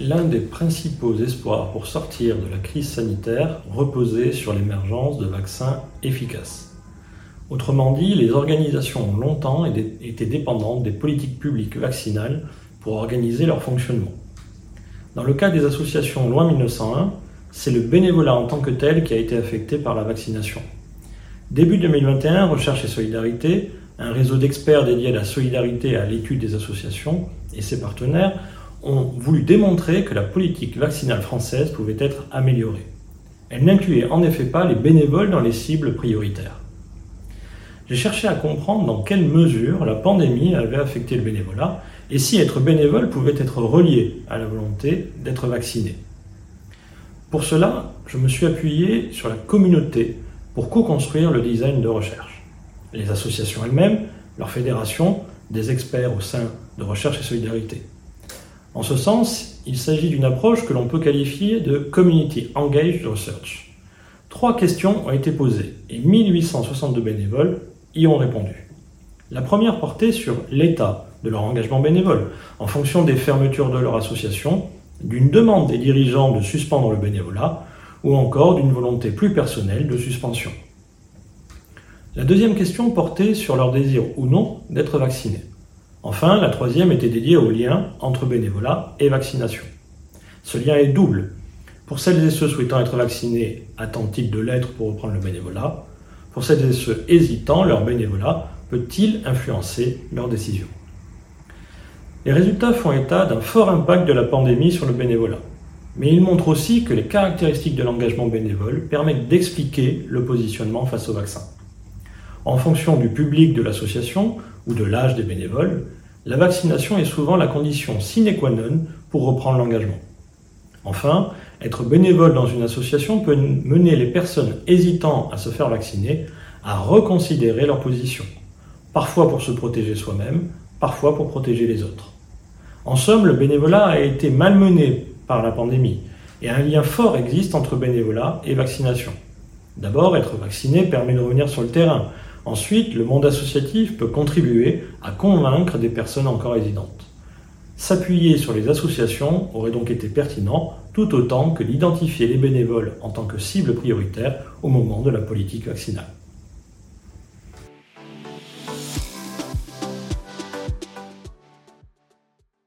L'un des principaux espoirs pour sortir de la crise sanitaire reposait sur l'émergence de vaccins efficaces. Autrement dit, les organisations ont longtemps été dépendantes des politiques publiques vaccinales pour organiser leur fonctionnement. Dans le cas des associations Loin 1901, c'est le bénévolat en tant que tel qui a été affecté par la vaccination. Début 2021, Recherche et Solidarité, un réseau d'experts dédié à la solidarité et à l'étude des associations et ses partenaires, ont voulu démontrer que la politique vaccinale française pouvait être améliorée. Elle n'incluait en effet pas les bénévoles dans les cibles prioritaires. J'ai cherché à comprendre dans quelle mesure la pandémie avait affecté le bénévolat et si être bénévole pouvait être relié à la volonté d'être vacciné. Pour cela, je me suis appuyé sur la communauté pour co-construire le design de recherche. Les associations elles-mêmes, leurs fédérations, des experts au sein de Recherche et Solidarité. En ce sens, il s'agit d'une approche que l'on peut qualifier de Community Engaged Research. Trois questions ont été posées et 1862 bénévoles y ont répondu. La première portait sur l'état de leur engagement bénévole, en fonction des fermetures de leur association, d'une demande des dirigeants de suspendre le bénévolat, ou encore d'une volonté plus personnelle de suspension. La deuxième question portait sur leur désir ou non d'être vaccinés. Enfin, la troisième était dédiée au lien entre bénévolat et vaccination. Ce lien est double. Pour celles et ceux souhaitant être vaccinés, attendent-ils de l'être pour reprendre le bénévolat? Pour celles et ceux hésitant, leur bénévolat peut-il influencer leur décision Les résultats font état d'un fort impact de la pandémie sur le bénévolat. Mais ils montrent aussi que les caractéristiques de l'engagement bénévole permettent d'expliquer le positionnement face au vaccin. En fonction du public de l'association ou de l'âge des bénévoles, la vaccination est souvent la condition sine qua non pour reprendre l'engagement. Enfin, être bénévole dans une association peut mener les personnes hésitant à se faire vacciner à reconsidérer leur position, parfois pour se protéger soi-même, parfois pour protéger les autres. En somme, le bénévolat a été malmené par la pandémie et un lien fort existe entre bénévolat et vaccination. D'abord, être vacciné permet de revenir sur le terrain, Ensuite, le monde associatif peut contribuer à convaincre des personnes encore hésitantes. S'appuyer sur les associations aurait donc été pertinent tout autant que d'identifier les bénévoles en tant que cible prioritaire au moment de la politique vaccinale.